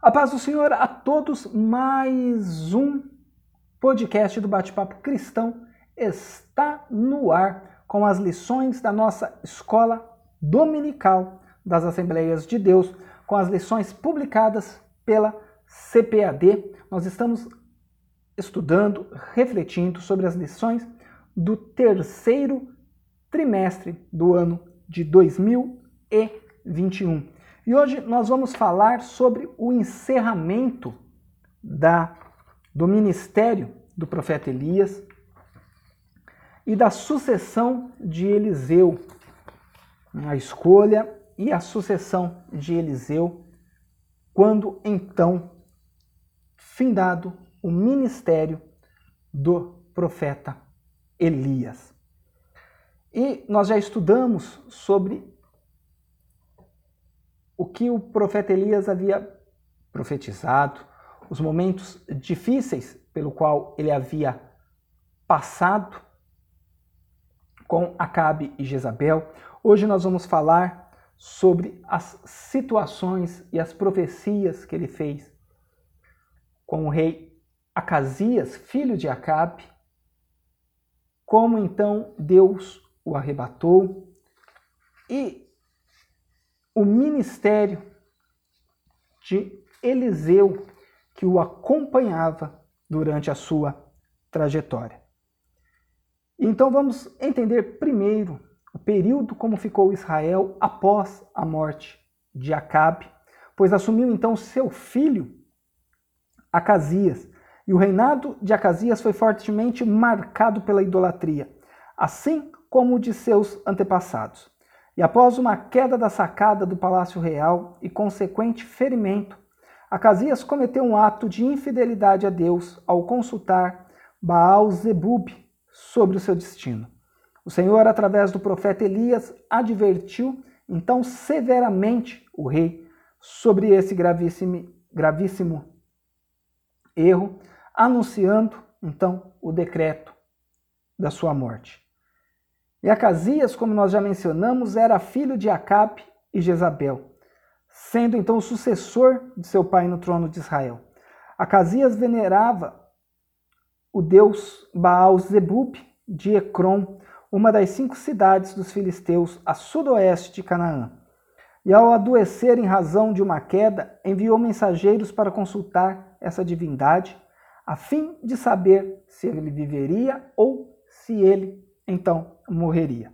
A paz do Senhor a todos, mais um podcast do Bate-Papo Cristão está no ar com as lições da nossa escola dominical das Assembleias de Deus, com as lições publicadas pela CPAD. Nós estamos estudando, refletindo sobre as lições do terceiro trimestre do ano de 2021. E hoje nós vamos falar sobre o encerramento da, do ministério do profeta Elias e da sucessão de Eliseu, a escolha e a sucessão de Eliseu, quando então findado o ministério do profeta Elias. E nós já estudamos sobre o que o profeta Elias havia profetizado, os momentos difíceis pelo qual ele havia passado com Acabe e Jezabel. Hoje nós vamos falar sobre as situações e as profecias que ele fez com o rei Acasias, filho de Acabe, como então Deus o arrebatou e o ministério de Eliseu que o acompanhava durante a sua trajetória. Então vamos entender primeiro o período como ficou Israel após a morte de Acabe, pois assumiu então seu filho Acasias, e o reinado de Acasias foi fortemente marcado pela idolatria, assim como o de seus antepassados. E após uma queda da sacada do palácio real e consequente ferimento, Acasias cometeu um ato de infidelidade a Deus ao consultar Baal Zebub sobre o seu destino. O Senhor, através do profeta Elias, advertiu então severamente o rei sobre esse gravíssimo, gravíssimo erro, anunciando então o decreto da sua morte. E Acasias, como nós já mencionamos, era filho de Acabe e Jezabel, sendo então o sucessor de seu pai no trono de Israel. Acasias venerava o deus Baal Zebub de Ecrom, uma das cinco cidades dos filisteus a sudoeste de Canaã. E ao adoecer em razão de uma queda, enviou mensageiros para consultar essa divindade, a fim de saber se ele viveria ou se ele então morreria.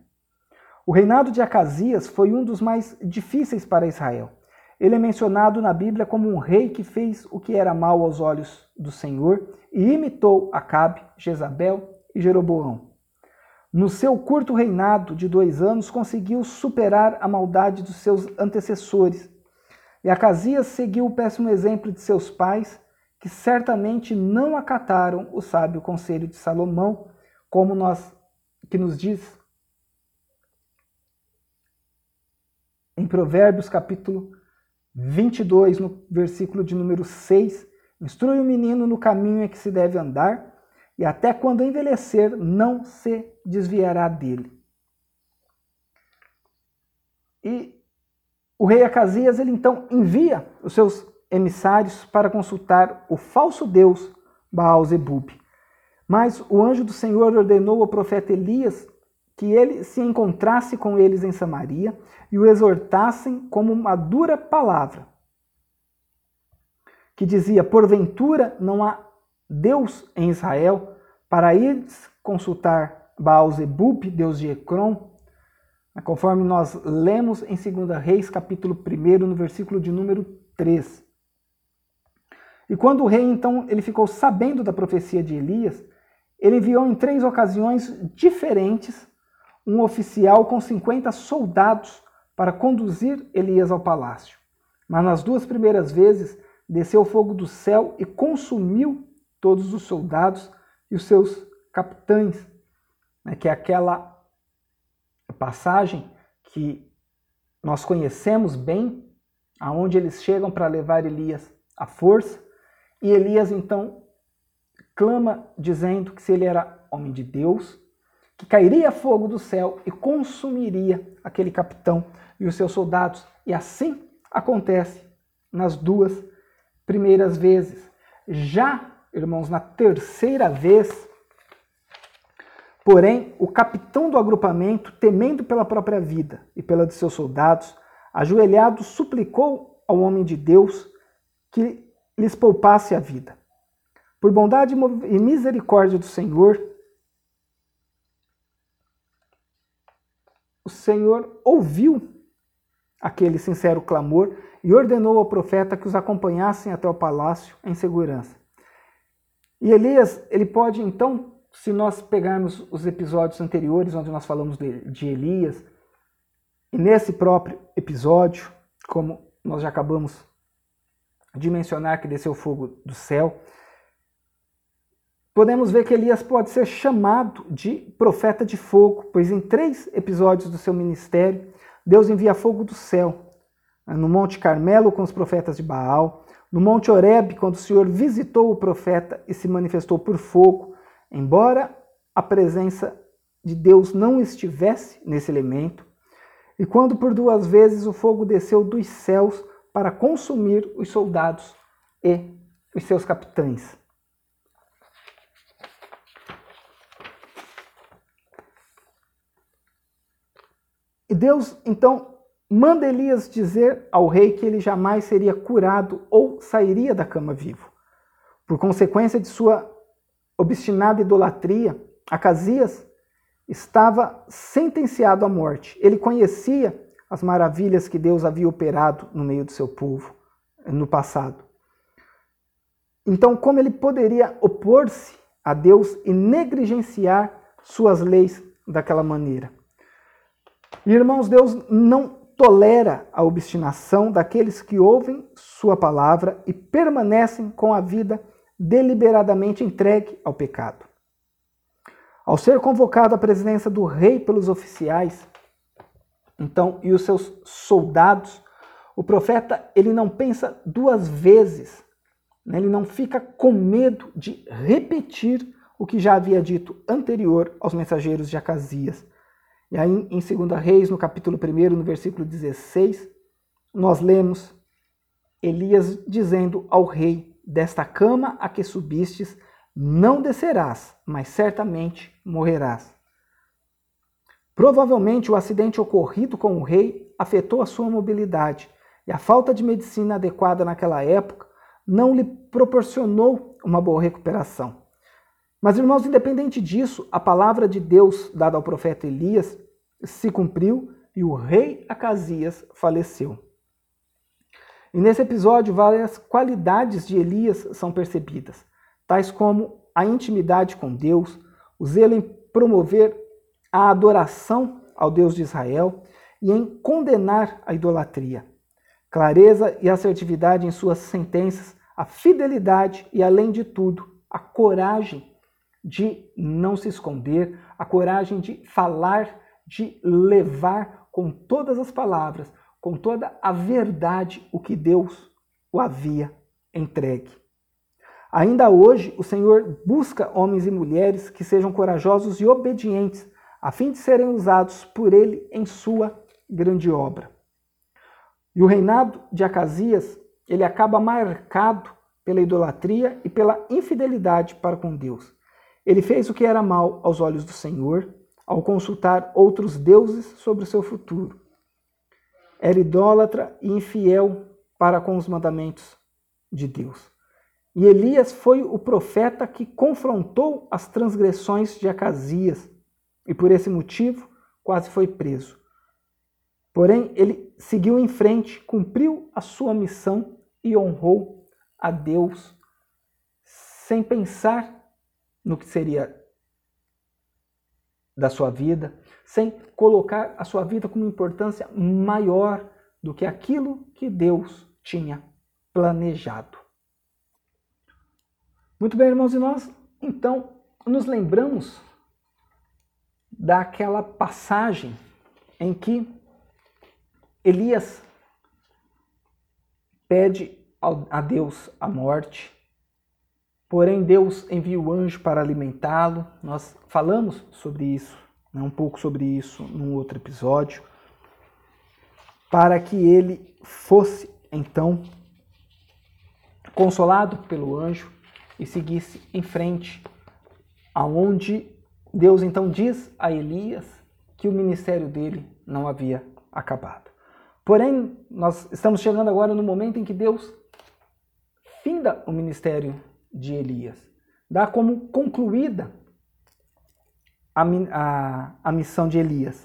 O reinado de Acasias foi um dos mais difíceis para Israel. Ele é mencionado na Bíblia como um rei que fez o que era mal aos olhos do Senhor e imitou Acabe, Jezabel e Jeroboão. No seu curto reinado de dois anos, conseguiu superar a maldade dos seus antecessores. E Acasias seguiu o péssimo exemplo de seus pais, que certamente não acataram o sábio conselho de Salomão, como nós que nos diz em Provérbios capítulo 22, no versículo de número 6, instrui o menino no caminho em que se deve andar, e até quando envelhecer não se desviará dele. E o rei Acasias, ele então envia os seus emissários para consultar o falso deus Baal-Zebub. Mas o anjo do Senhor ordenou ao profeta Elias que ele se encontrasse com eles em Samaria e o exortassem como uma dura palavra, que dizia: Porventura não há Deus em Israel para ir consultar Baal-Zebub, Deus de Ecrom, conforme nós lemos em 2 Reis, capítulo 1, no versículo de número 3. E quando o rei, então, ele ficou sabendo da profecia de Elias, ele enviou em três ocasiões diferentes um oficial com 50 soldados para conduzir Elias ao palácio. Mas nas duas primeiras vezes desceu fogo do céu e consumiu todos os soldados e os seus capitães, né, que é aquela passagem que nós conhecemos bem, aonde eles chegam para levar Elias à força, e Elias então clama dizendo que se ele era homem de Deus, que cairia fogo do céu e consumiria aquele capitão e os seus soldados. E assim acontece nas duas primeiras vezes. Já, irmãos, na terceira vez, porém, o capitão do agrupamento, temendo pela própria vida e pela de seus soldados, ajoelhado, suplicou ao homem de Deus que lhes poupasse a vida. Por bondade e misericórdia do Senhor, o Senhor ouviu aquele sincero clamor e ordenou ao profeta que os acompanhassem até o palácio em segurança. E Elias, ele pode então, se nós pegarmos os episódios anteriores onde nós falamos de, de Elias, e nesse próprio episódio, como nós já acabamos de mencionar que desceu fogo do céu, podemos ver que Elias pode ser chamado de profeta de fogo, pois em três episódios do seu ministério, Deus envia fogo do céu. No Monte Carmelo, com os profetas de Baal, no Monte Horeb, quando o Senhor visitou o profeta e se manifestou por fogo, embora a presença de Deus não estivesse nesse elemento, e quando por duas vezes o fogo desceu dos céus para consumir os soldados e os seus capitães. E Deus então manda Elias dizer ao rei que ele jamais seria curado ou sairia da cama vivo. Por consequência de sua obstinada idolatria, Acasias estava sentenciado à morte. Ele conhecia as maravilhas que Deus havia operado no meio do seu povo no passado. Então, como ele poderia opor-se a Deus e negligenciar suas leis daquela maneira? Irmãos, Deus não tolera a obstinação daqueles que ouvem Sua palavra e permanecem com a vida deliberadamente entregue ao pecado. Ao ser convocado à presidência do rei pelos oficiais, então, e os seus soldados, o profeta ele não pensa duas vezes, né? ele não fica com medo de repetir o que já havia dito anterior aos mensageiros de Acasias. E aí, em 2 Reis, no capítulo 1, no versículo 16, nós lemos Elias dizendo ao rei: Desta cama a que subistes, não descerás, mas certamente morrerás. Provavelmente o acidente ocorrido com o rei afetou a sua mobilidade e a falta de medicina adequada naquela época não lhe proporcionou uma boa recuperação. Mas, irmãos, independente disso, a palavra de Deus dada ao profeta Elias se cumpriu e o rei Acasias faleceu. E nesse episódio, várias qualidades de Elias são percebidas, tais como a intimidade com Deus, o zelo em promover a adoração ao Deus de Israel e em condenar a idolatria, clareza e assertividade em suas sentenças, a fidelidade e, além de tudo, a coragem de não se esconder, a coragem de falar de levar com todas as palavras, com toda a verdade, o que Deus o havia entregue. Ainda hoje, o Senhor busca homens e mulheres que sejam corajosos e obedientes, a fim de serem usados por Ele em sua grande obra. E o reinado de Acasias, ele acaba marcado pela idolatria e pela infidelidade para com Deus. Ele fez o que era mal aos olhos do Senhor ao consultar outros deuses sobre o seu futuro. Era idólatra e infiel para com os mandamentos de Deus. E Elias foi o profeta que confrontou as transgressões de Acasias e, por esse motivo, quase foi preso. Porém, ele seguiu em frente, cumpriu a sua missão e honrou a Deus sem pensar no que seria da sua vida, sem colocar a sua vida com uma importância maior do que aquilo que Deus tinha planejado. Muito bem, irmãos, e nós então nos lembramos daquela passagem em que Elias pede a Deus a morte Porém, Deus envia o anjo para alimentá-lo. Nós falamos sobre isso, né, um pouco sobre isso num outro episódio, para que ele fosse então consolado pelo anjo, e seguisse em frente, aonde Deus então diz a Elias que o ministério dele não havia acabado. Porém, nós estamos chegando agora no momento em que Deus finda o ministério de Elias, dá como concluída a, a, a missão de Elias.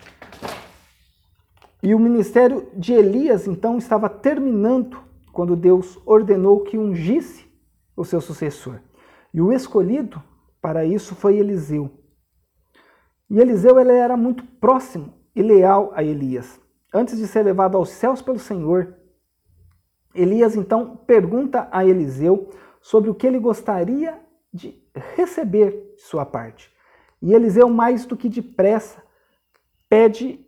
E o ministério de Elias então estava terminando quando Deus ordenou que ungisse o seu sucessor. E o escolhido para isso foi Eliseu. E Eliseu ele era muito próximo e leal a Elias. Antes de ser levado aos céus pelo Senhor, Elias então pergunta a Eliseu sobre o que ele gostaria de receber de sua parte. E Eliseu, mais do que depressa, pede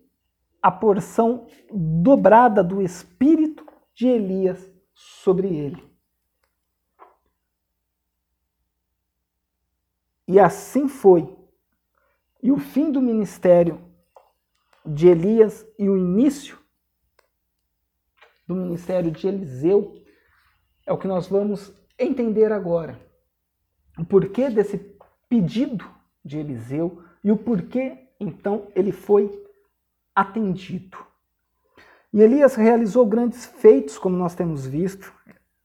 a porção dobrada do espírito de Elias sobre ele. E assim foi. E o fim do ministério de Elias e o início do ministério de Eliseu é o que nós vamos entender agora. O porquê desse pedido de Eliseu e o porquê então ele foi atendido. E Elias realizou grandes feitos, como nós temos visto,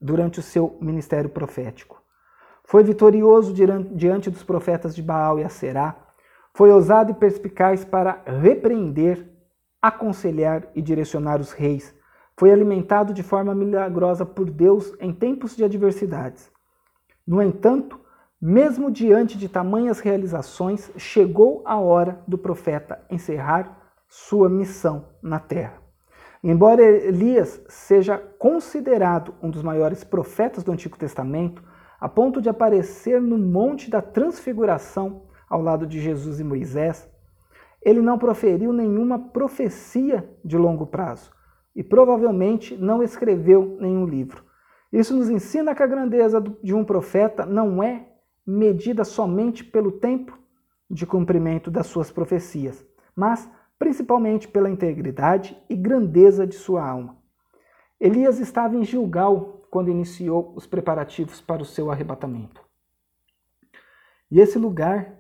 durante o seu ministério profético. Foi vitorioso diante dos profetas de Baal e Aserá, foi ousado e perspicaz para repreender, aconselhar e direcionar os reis. Foi alimentado de forma milagrosa por Deus em tempos de adversidades. No entanto, mesmo diante de tamanhas realizações, chegou a hora do profeta encerrar sua missão na terra. Embora Elias seja considerado um dos maiores profetas do Antigo Testamento, a ponto de aparecer no Monte da Transfiguração ao lado de Jesus e Moisés, ele não proferiu nenhuma profecia de longo prazo e provavelmente não escreveu nenhum livro. Isso nos ensina que a grandeza de um profeta não é medida somente pelo tempo de cumprimento das suas profecias, mas principalmente pela integridade e grandeza de sua alma. Elias estava em Gilgal quando iniciou os preparativos para o seu arrebatamento. E esse lugar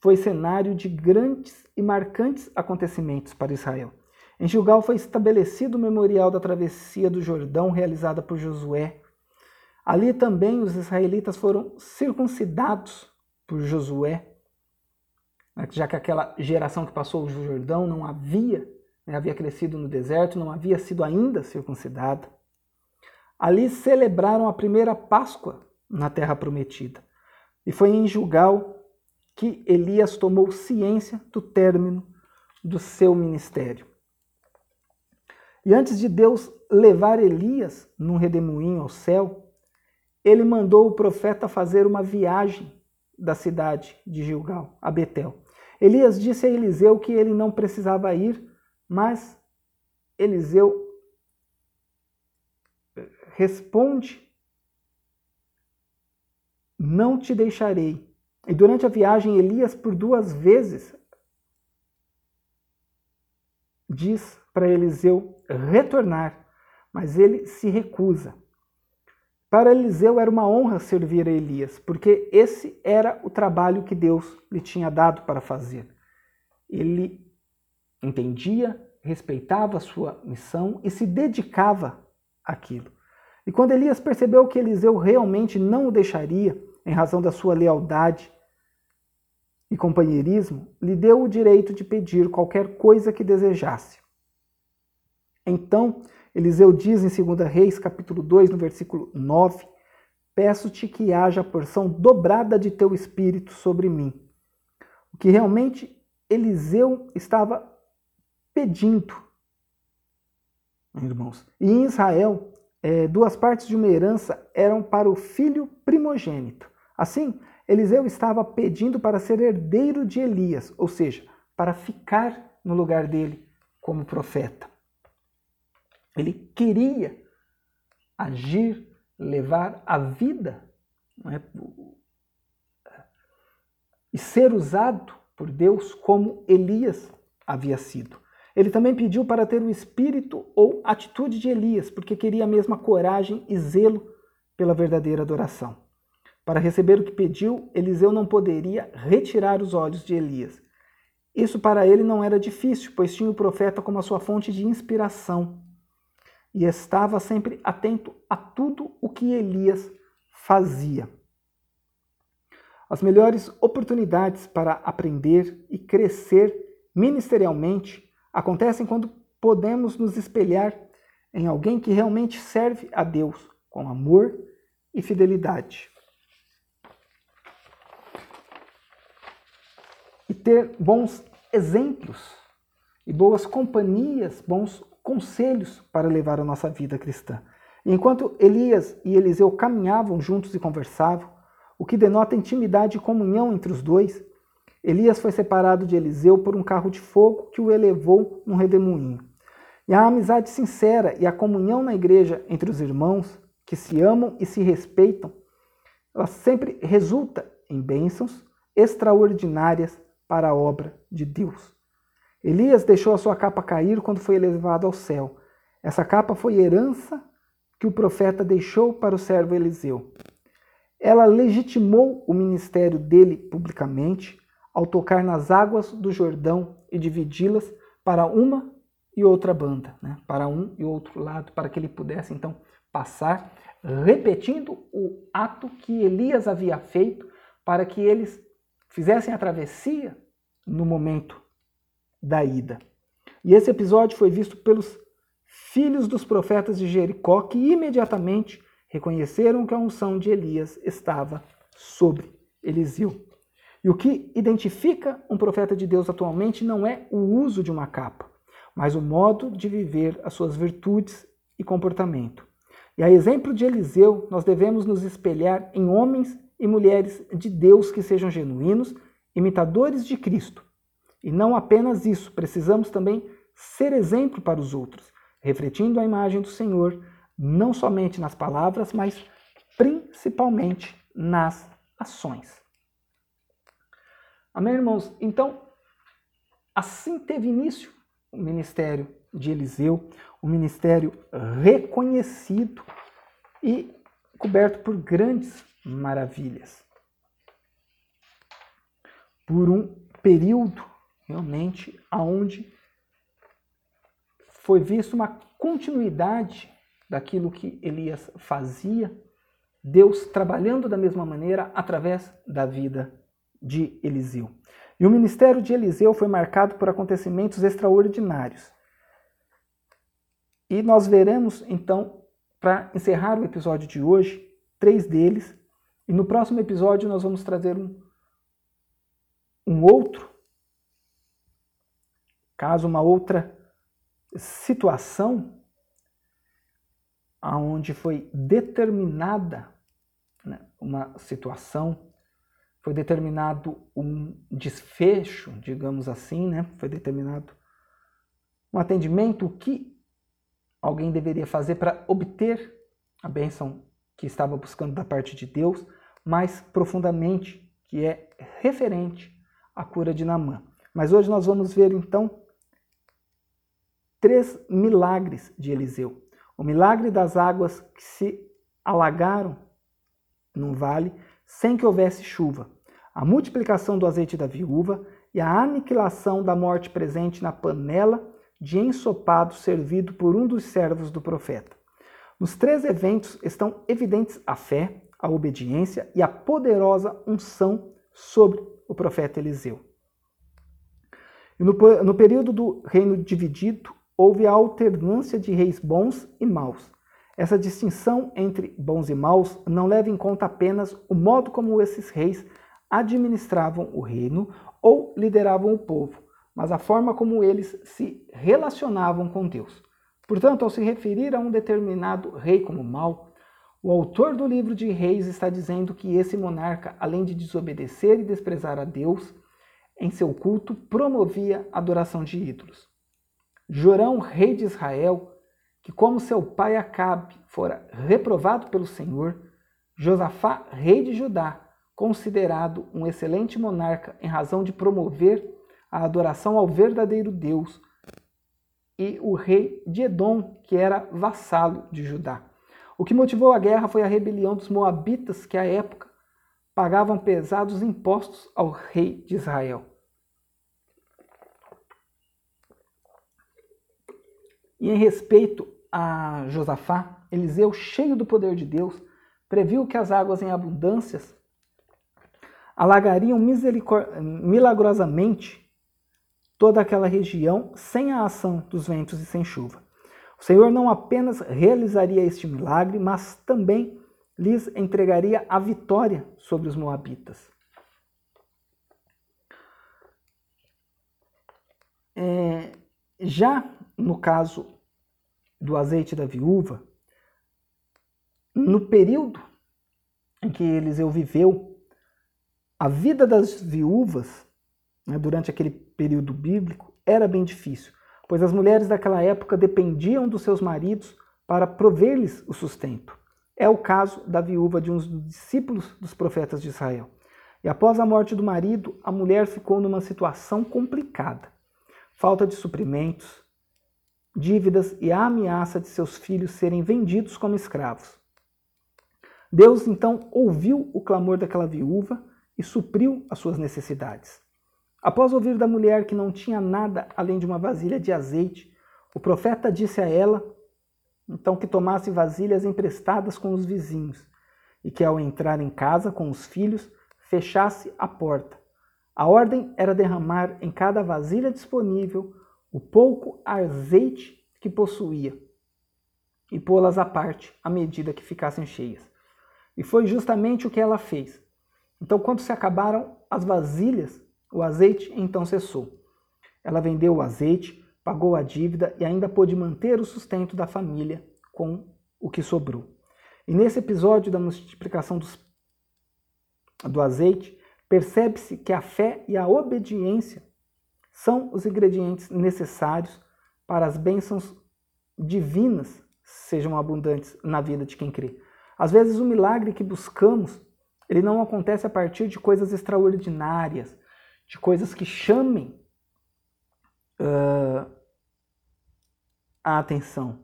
foi cenário de grandes e marcantes acontecimentos para Israel. Em Gilgal foi estabelecido o memorial da travessia do Jordão realizada por Josué. Ali também os israelitas foram circuncidados por Josué né, já que aquela geração que passou o Jordão não havia, né, havia crescido no deserto, não havia sido ainda circuncidada. Ali celebraram a primeira Páscoa na terra prometida. E foi em Jugal que Elias tomou ciência do término do seu ministério. E antes de Deus levar Elias num redemoinho ao céu, ele mandou o profeta fazer uma viagem da cidade de Gilgal a Betel. Elias disse a Eliseu que ele não precisava ir, mas Eliseu responde: Não te deixarei. E durante a viagem, Elias, por duas vezes, diz para Eliseu retornar, mas ele se recusa. Para Eliseu era uma honra servir a Elias, porque esse era o trabalho que Deus lhe tinha dado para fazer. Ele entendia, respeitava a sua missão e se dedicava àquilo. E quando Elias percebeu que Eliseu realmente não o deixaria, em razão da sua lealdade e companheirismo, lhe deu o direito de pedir qualquer coisa que desejasse. Então, Eliseu diz em 2 Reis, capítulo 2, no versículo 9: Peço-te que haja a porção dobrada de teu espírito sobre mim. O que realmente Eliseu estava pedindo, irmãos. E em Israel, é, duas partes de uma herança eram para o filho primogênito. Assim, Eliseu estava pedindo para ser herdeiro de Elias, ou seja, para ficar no lugar dele como profeta. Ele queria agir, levar a vida é? e ser usado por Deus como Elias havia sido. Ele também pediu para ter o espírito ou atitude de Elias, porque queria a mesma coragem e zelo pela verdadeira adoração. Para receber o que pediu, Eliseu não poderia retirar os olhos de Elias. Isso para ele não era difícil, pois tinha o profeta como a sua fonte de inspiração e estava sempre atento a tudo o que Elias fazia. As melhores oportunidades para aprender e crescer ministerialmente acontecem quando podemos nos espelhar em alguém que realmente serve a Deus com amor e fidelidade. E ter bons exemplos e boas companhias, bons conselhos para levar a nossa vida cristã. Enquanto Elias e Eliseu caminhavam juntos e conversavam, o que denota intimidade e comunhão entre os dois, Elias foi separado de Eliseu por um carro de fogo que o elevou num redemoinho. E a amizade sincera e a comunhão na igreja entre os irmãos que se amam e se respeitam, ela sempre resulta em bênçãos extraordinárias para a obra de Deus. Elias deixou a sua capa cair quando foi elevado ao céu. Essa capa foi herança que o profeta deixou para o servo Eliseu. Ela legitimou o ministério dele publicamente ao tocar nas águas do Jordão e dividi-las para uma e outra banda, né? para um e outro lado, para que ele pudesse então passar, repetindo o ato que Elias havia feito para que eles fizessem a travessia no momento da ida. E esse episódio foi visto pelos filhos dos profetas de Jericó, que imediatamente reconheceram que a unção de Elias estava sobre Eliseu. E o que identifica um profeta de Deus atualmente não é o uso de uma capa, mas o modo de viver as suas virtudes e comportamento. E a exemplo de Eliseu, nós devemos nos espelhar em homens e mulheres de Deus que sejam genuínos, imitadores de Cristo, e não apenas isso, precisamos também ser exemplo para os outros, refletindo a imagem do Senhor, não somente nas palavras, mas principalmente nas ações. Amém, irmãos? Então, assim teve início o ministério de Eliseu, um ministério reconhecido e coberto por grandes maravilhas. Por um período realmente aonde foi vista uma continuidade daquilo que Elias fazia, Deus trabalhando da mesma maneira através da vida de Eliseu. E o ministério de Eliseu foi marcado por acontecimentos extraordinários. E nós veremos então, para encerrar o episódio de hoje, três deles. E no próximo episódio nós vamos trazer um, um outro Caso uma outra situação aonde foi determinada né, uma situação, foi determinado um desfecho, digamos assim, né, foi determinado um atendimento, o que alguém deveria fazer para obter a bênção que estava buscando da parte de Deus, mais profundamente, que é referente à cura de Namã. Mas hoje nós vamos ver então três milagres de Eliseu. O milagre das águas que se alagaram num vale sem que houvesse chuva, a multiplicação do azeite da viúva e a aniquilação da morte presente na panela de ensopado servido por um dos servos do profeta. Nos três eventos estão evidentes a fé, a obediência e a poderosa unção sobre o profeta Eliseu. E no, no período do reino dividido, houve a alternância de reis bons e maus. Essa distinção entre bons e maus não leva em conta apenas o modo como esses reis administravam o reino ou lideravam o povo, mas a forma como eles se relacionavam com Deus. Portanto, ao se referir a um determinado rei como mau, o autor do livro de Reis está dizendo que esse monarca, além de desobedecer e desprezar a Deus, em seu culto promovia a adoração de ídolos. Jorão, rei de Israel, que como seu pai Acabe fora reprovado pelo Senhor, Josafá, rei de Judá, considerado um excelente monarca em razão de promover a adoração ao verdadeiro Deus, e o rei de Edom, que era vassalo de Judá. O que motivou a guerra foi a rebelião dos Moabitas, que à época pagavam pesados impostos ao rei de Israel. E em respeito a Josafá, Eliseu, cheio do poder de Deus, previu que as águas em abundâncias alagariam milagrosamente toda aquela região sem a ação dos ventos e sem chuva. O Senhor não apenas realizaria este milagre, mas também lhes entregaria a vitória sobre os Moabitas. É, já no caso do azeite da viúva, no período em que Eliseu viveu, a vida das viúvas, né, durante aquele período bíblico, era bem difícil, pois as mulheres daquela época dependiam dos seus maridos para prover-lhes o sustento. É o caso da viúva de um dos discípulos dos profetas de Israel. E após a morte do marido, a mulher ficou numa situação complicada. Falta de suprimentos, dívidas e a ameaça de seus filhos serem vendidos como escravos. Deus então ouviu o clamor daquela viúva e supriu as suas necessidades. Após ouvir da mulher que não tinha nada além de uma vasilha de azeite, o profeta disse a ela então que tomasse vasilhas emprestadas com os vizinhos e que ao entrar em casa com os filhos fechasse a porta. A ordem era derramar em cada vasilha disponível o pouco azeite que possuía e pô-las à parte à medida que ficassem cheias. E foi justamente o que ela fez. Então, quando se acabaram as vasilhas, o azeite então cessou. Ela vendeu o azeite, pagou a dívida e ainda pôde manter o sustento da família com o que sobrou. E nesse episódio da multiplicação dos, do azeite, percebe-se que a fé e a obediência são os ingredientes necessários para as bênçãos divinas sejam abundantes na vida de quem crê. Às vezes o milagre que buscamos, ele não acontece a partir de coisas extraordinárias, de coisas que chamem uh, a atenção.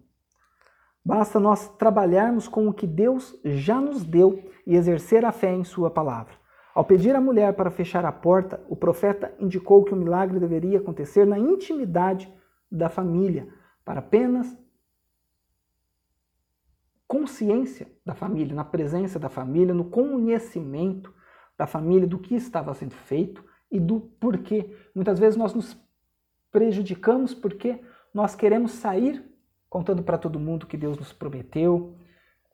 Basta nós trabalharmos com o que Deus já nos deu e exercer a fé em Sua palavra. Ao pedir à mulher para fechar a porta, o profeta indicou que o milagre deveria acontecer na intimidade da família, para apenas consciência da família, na presença da família, no conhecimento da família do que estava sendo feito e do porquê. Muitas vezes nós nos prejudicamos porque nós queremos sair contando para todo mundo o que Deus nos prometeu,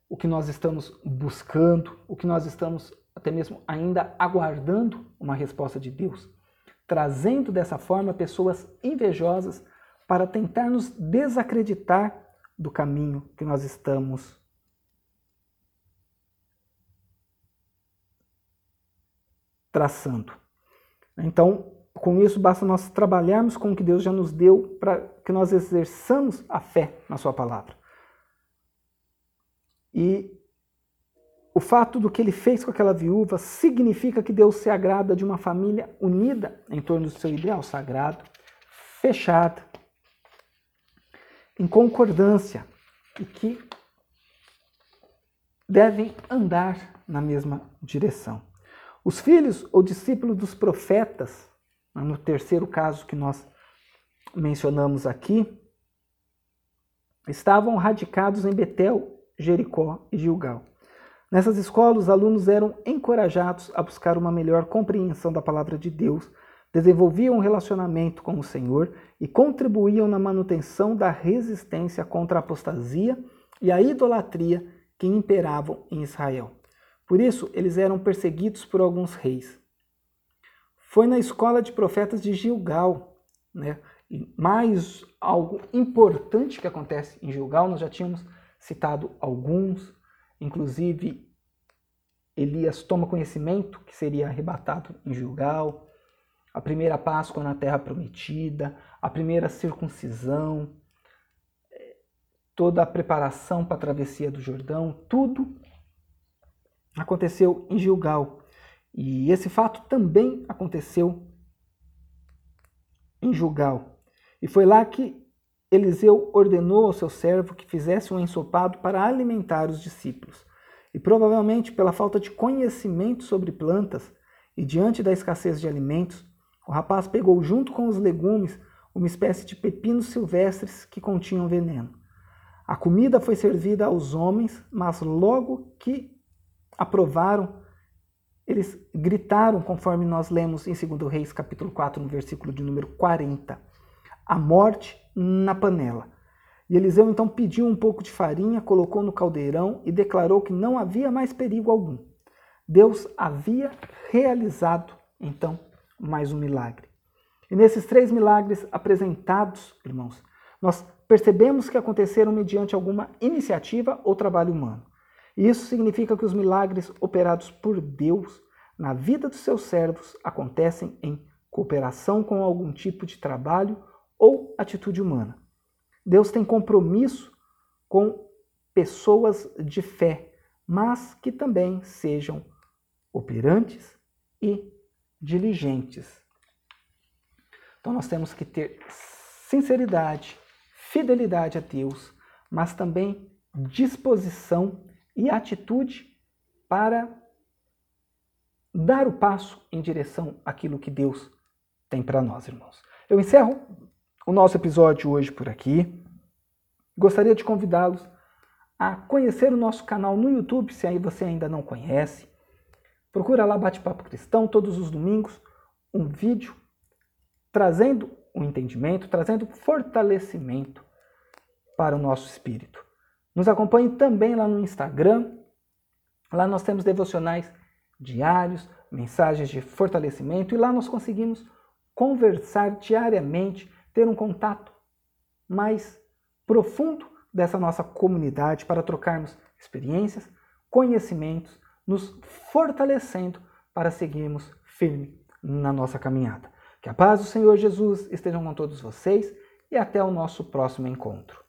o que nós estamos buscando, o que nós estamos até mesmo ainda aguardando uma resposta de Deus, trazendo dessa forma pessoas invejosas para tentar nos desacreditar do caminho que nós estamos traçando. Então, com isso, basta nós trabalharmos com o que Deus já nos deu para que nós exerçamos a fé na Sua palavra. E o fato do que ele fez com aquela viúva significa que Deus se agrada de uma família unida em torno do seu ideal sagrado, fechada, em concordância e que devem andar na mesma direção. Os filhos ou discípulos dos profetas, no terceiro caso que nós mencionamos aqui, estavam radicados em Betel, Jericó e Gilgal. Nessas escolas, os alunos eram encorajados a buscar uma melhor compreensão da palavra de Deus, desenvolviam um relacionamento com o Senhor e contribuíam na manutenção da resistência contra a apostasia e a idolatria que imperavam em Israel. Por isso, eles eram perseguidos por alguns reis. Foi na escola de profetas de Gilgal, né? Mais algo importante que acontece em Gilgal, nós já tínhamos citado alguns, Inclusive, Elias toma conhecimento que seria arrebatado em Gilgal, a primeira Páscoa na terra prometida, a primeira circuncisão, toda a preparação para a travessia do Jordão, tudo aconteceu em Gilgal. E esse fato também aconteceu em Gilgal. E foi lá que Eliseu ordenou ao seu servo que fizesse um ensopado para alimentar os discípulos. E provavelmente pela falta de conhecimento sobre plantas e diante da escassez de alimentos, o rapaz pegou junto com os legumes uma espécie de pepinos silvestres que continham veneno. A comida foi servida aos homens, mas logo que aprovaram, eles gritaram, conforme nós lemos em 2 Reis, capítulo 4, no versículo de número 40, a morte na panela. E Eliseu então pediu um pouco de farinha, colocou no caldeirão e declarou que não havia mais perigo algum. Deus havia realizado então mais um milagre. E nesses três milagres apresentados, irmãos, nós percebemos que aconteceram mediante alguma iniciativa ou trabalho humano. E isso significa que os milagres operados por Deus na vida dos seus servos acontecem em cooperação com algum tipo de trabalho ou atitude humana. Deus tem compromisso com pessoas de fé, mas que também sejam operantes e diligentes. Então nós temos que ter sinceridade, fidelidade a Deus, mas também disposição e atitude para dar o passo em direção àquilo que Deus tem para nós, irmãos. Eu encerro o nosso episódio hoje por aqui. Gostaria de convidá-los a conhecer o nosso canal no YouTube, se aí você ainda não conhece. Procura lá Bate-Papo Cristão todos os domingos, um vídeo trazendo o entendimento, trazendo fortalecimento para o nosso espírito. Nos acompanhe também lá no Instagram. Lá nós temos devocionais diários, mensagens de fortalecimento e lá nós conseguimos conversar diariamente, ter um contato mais profundo dessa nossa comunidade para trocarmos experiências, conhecimentos, nos fortalecendo para seguirmos firme na nossa caminhada. Que a paz do Senhor Jesus estejam com todos vocês e até o nosso próximo encontro.